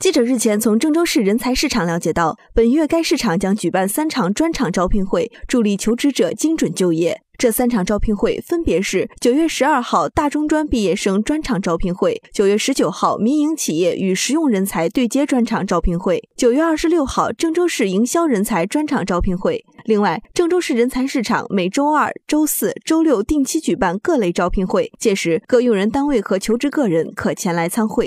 记者日前从郑州市人才市场了解到本月该市场将举办三场专场招聘会助力求职者精准就业。这三场招聘会分别是九月十二号大中专毕业生专场招聘会九月十九号民营企业与实用人才对接专场招聘会九月二十六号郑州市营销人才专场招聘会。另外郑州市人才市场每周二周四周六定期举办各类招聘会届时各用人单位和求职个人可前来参会。